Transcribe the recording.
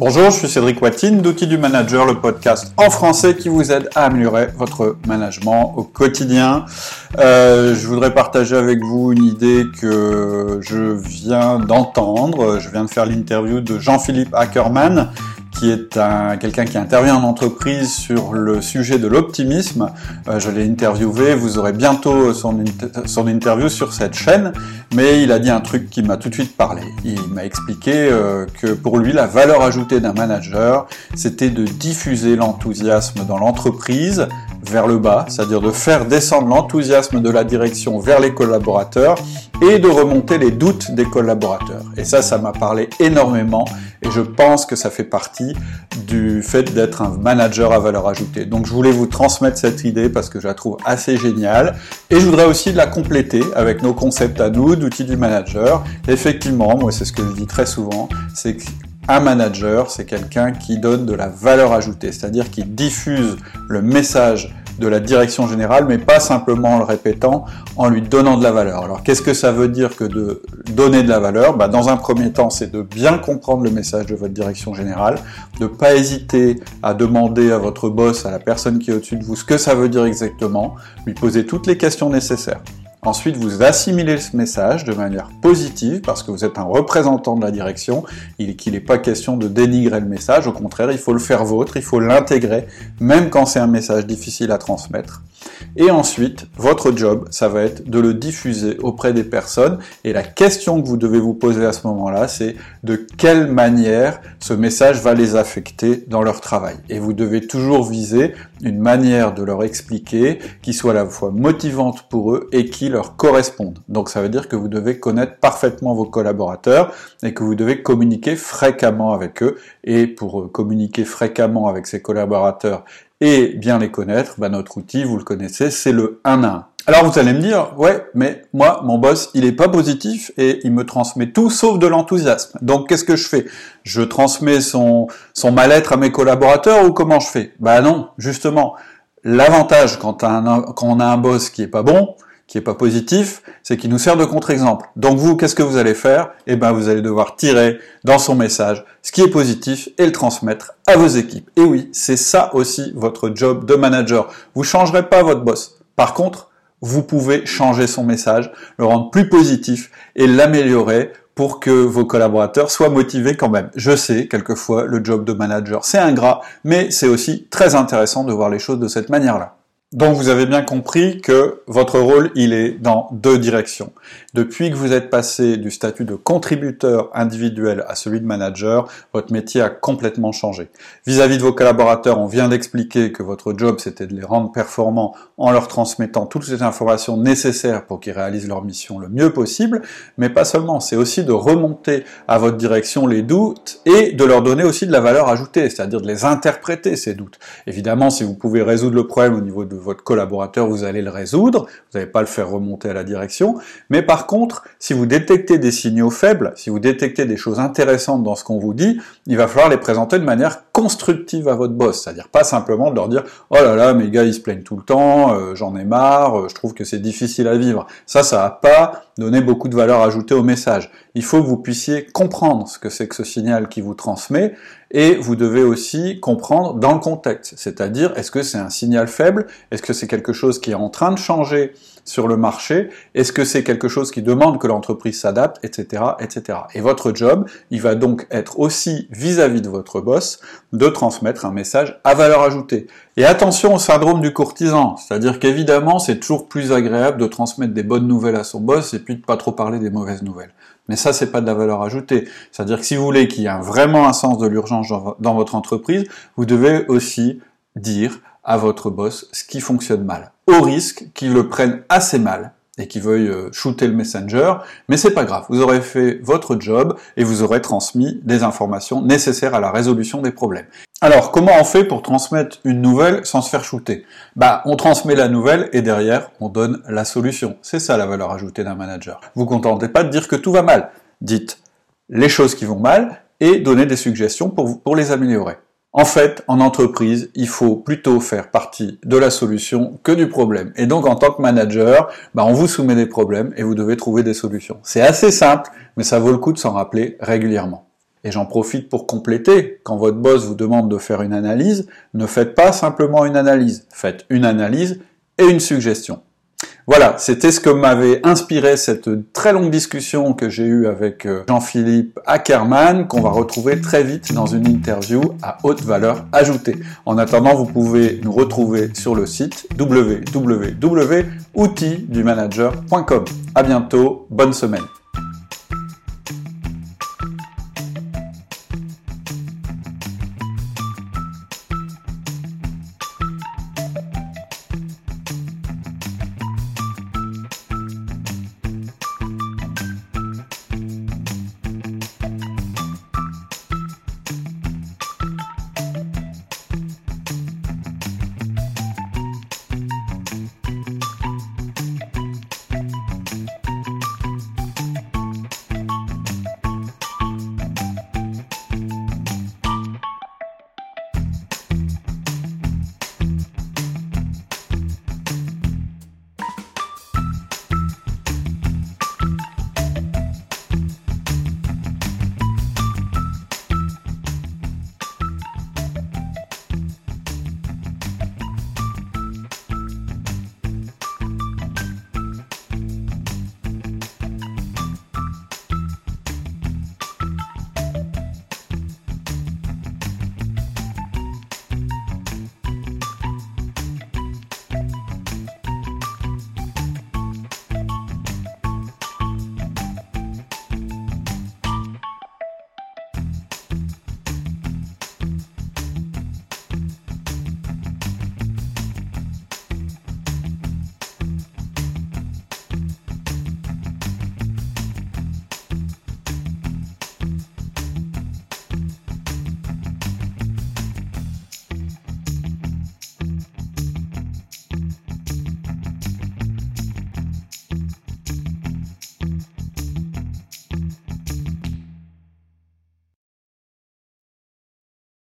Bonjour, je suis Cédric Watine d'Outils du Manager, le podcast en français qui vous aide à améliorer votre management au quotidien. Euh, je voudrais partager avec vous une idée que je viens d'entendre. Je viens de faire l'interview de Jean-Philippe Ackermann qui est un, quelqu'un qui intervient en entreprise sur le sujet de l'optimisme. Euh, je l'ai interviewé, vous aurez bientôt son, son, interview sur cette chaîne, mais il a dit un truc qui m'a tout de suite parlé. Il m'a expliqué euh, que pour lui, la valeur ajoutée d'un manager, c'était de diffuser l'enthousiasme dans l'entreprise vers le bas, c'est-à-dire de faire descendre l'enthousiasme de la direction vers les collaborateurs et de remonter les doutes des collaborateurs. Et ça, ça m'a parlé énormément et je pense que ça fait partie du fait d'être un manager à valeur ajoutée. Donc je voulais vous transmettre cette idée parce que je la trouve assez géniale et je voudrais aussi la compléter avec nos concepts à nous d'outils du manager. effectivement, moi c'est ce que je dis très souvent, c'est qu'un manager, c'est quelqu'un qui donne de la valeur ajoutée, c'est-à-dire qui diffuse le message de la direction générale, mais pas simplement en le répétant, en lui donnant de la valeur. Alors qu'est-ce que ça veut dire que de donner de la valeur? Bah, Dans un premier temps, c'est de bien comprendre le message de votre direction générale, de pas hésiter à demander à votre boss, à la personne qui est au-dessus de vous, ce que ça veut dire exactement, lui poser toutes les questions nécessaires. Ensuite, vous assimilez ce message de manière positive parce que vous êtes un représentant de la direction et qu'il n'est pas question de dénigrer le message. Au contraire, il faut le faire vôtre, il faut l'intégrer, même quand c'est un message difficile à transmettre. Et ensuite, votre job, ça va être de le diffuser auprès des personnes. Et la question que vous devez vous poser à ce moment-là, c'est de quelle manière ce message va les affecter dans leur travail. Et vous devez toujours viser une manière de leur expliquer qui soit à la fois motivante pour eux et qui leur corresponde. Donc ça veut dire que vous devez connaître parfaitement vos collaborateurs et que vous devez communiquer fréquemment avec eux. Et pour euh, communiquer fréquemment avec ses collaborateurs et bien les connaître, bah notre outil, vous le connaissez, c'est le 1 à 1. Alors vous allez me dire, ouais, mais moi, mon boss, il est pas positif et il me transmet tout sauf de l'enthousiasme. Donc qu'est-ce que je fais? Je transmets son, son mal-être à mes collaborateurs ou comment je fais? Bah non, justement, l'avantage quand, quand on a un boss qui est pas bon, qui est pas positif, c'est qu'il nous sert de contre-exemple. Donc vous, qu'est-ce que vous allez faire? Eh ben, vous allez devoir tirer dans son message ce qui est positif et le transmettre à vos équipes. Et oui, c'est ça aussi votre job de manager. Vous changerez pas votre boss. Par contre, vous pouvez changer son message, le rendre plus positif et l'améliorer pour que vos collaborateurs soient motivés quand même. Je sais, quelquefois, le job de manager, c'est ingrat, mais c'est aussi très intéressant de voir les choses de cette manière-là. Donc vous avez bien compris que votre rôle, il est dans deux directions. Depuis que vous êtes passé du statut de contributeur individuel à celui de manager, votre métier a complètement changé. Vis-à-vis de vos collaborateurs, on vient d'expliquer que votre job, c'était de les rendre performants en leur transmettant toutes les informations nécessaires pour qu'ils réalisent leur mission le mieux possible, mais pas seulement, c'est aussi de remonter à votre direction les doutes et de leur donner aussi de la valeur ajoutée, c'est-à-dire de les interpréter, ces doutes. Évidemment, si vous pouvez résoudre le problème au niveau de votre collaborateur, vous allez le résoudre, vous n'allez pas le faire remonter à la direction, mais par contre, si vous détectez des signaux faibles, si vous détectez des choses intéressantes dans ce qu'on vous dit, il va falloir les présenter de manière constructive à votre boss, c'est-à-dire pas simplement de leur dire « Oh là là, mes gars, ils se plaignent tout le temps, euh, j'en ai marre, euh, je trouve que c'est difficile à vivre. » Ça, ça va pas donner beaucoup de valeur ajoutée au message. Il faut que vous puissiez comprendre ce que c'est que ce signal qui vous transmet, et vous devez aussi comprendre dans le contexte, c'est-à-dire est-ce que c'est un signal faible, est-ce que c'est quelque chose qui est en train de changer sur le marché, est-ce que c'est quelque chose qui demande que l'entreprise s'adapte, etc., etc. Et votre job, il va donc être aussi vis-à-vis -vis de votre boss de transmettre un message à valeur ajoutée. Et attention au syndrome du courtisan, c'est-à-dire qu'évidemment, c'est toujours plus agréable de transmettre des bonnes nouvelles à son boss et puis de pas trop parler des mauvaises nouvelles. Mais ça, c'est pas de la valeur ajoutée. C'est-à-dire que si vous voulez qu'il y ait vraiment un sens de l'urgence dans votre entreprise, vous devez aussi dire à votre boss ce qui fonctionne mal, au risque qu'il le prenne assez mal et qu'il veuille euh, shooter le messenger, mais c'est pas grave, vous aurez fait votre job et vous aurez transmis des informations nécessaires à la résolution des problèmes. Alors, comment on fait pour transmettre une nouvelle sans se faire shooter? Bah, on transmet la nouvelle et derrière, on donne la solution. C'est ça la valeur ajoutée d'un manager. Vous contentez pas de dire que tout va mal. Dites les choses qui vont mal et donnez des suggestions pour, les améliorer. En fait, en entreprise, il faut plutôt faire partie de la solution que du problème. Et donc, en tant que manager, bah, on vous soumet des problèmes et vous devez trouver des solutions. C'est assez simple, mais ça vaut le coup de s'en rappeler régulièrement. Et j'en profite pour compléter, quand votre boss vous demande de faire une analyse, ne faites pas simplement une analyse, faites une analyse et une suggestion. Voilà, c'était ce que m'avait inspiré cette très longue discussion que j'ai eue avec euh, Jean-Philippe Ackermann, qu'on va retrouver très vite dans une interview à haute valeur ajoutée. En attendant, vous pouvez nous retrouver sur le site www.outildumanager.com. À bientôt, bonne semaine.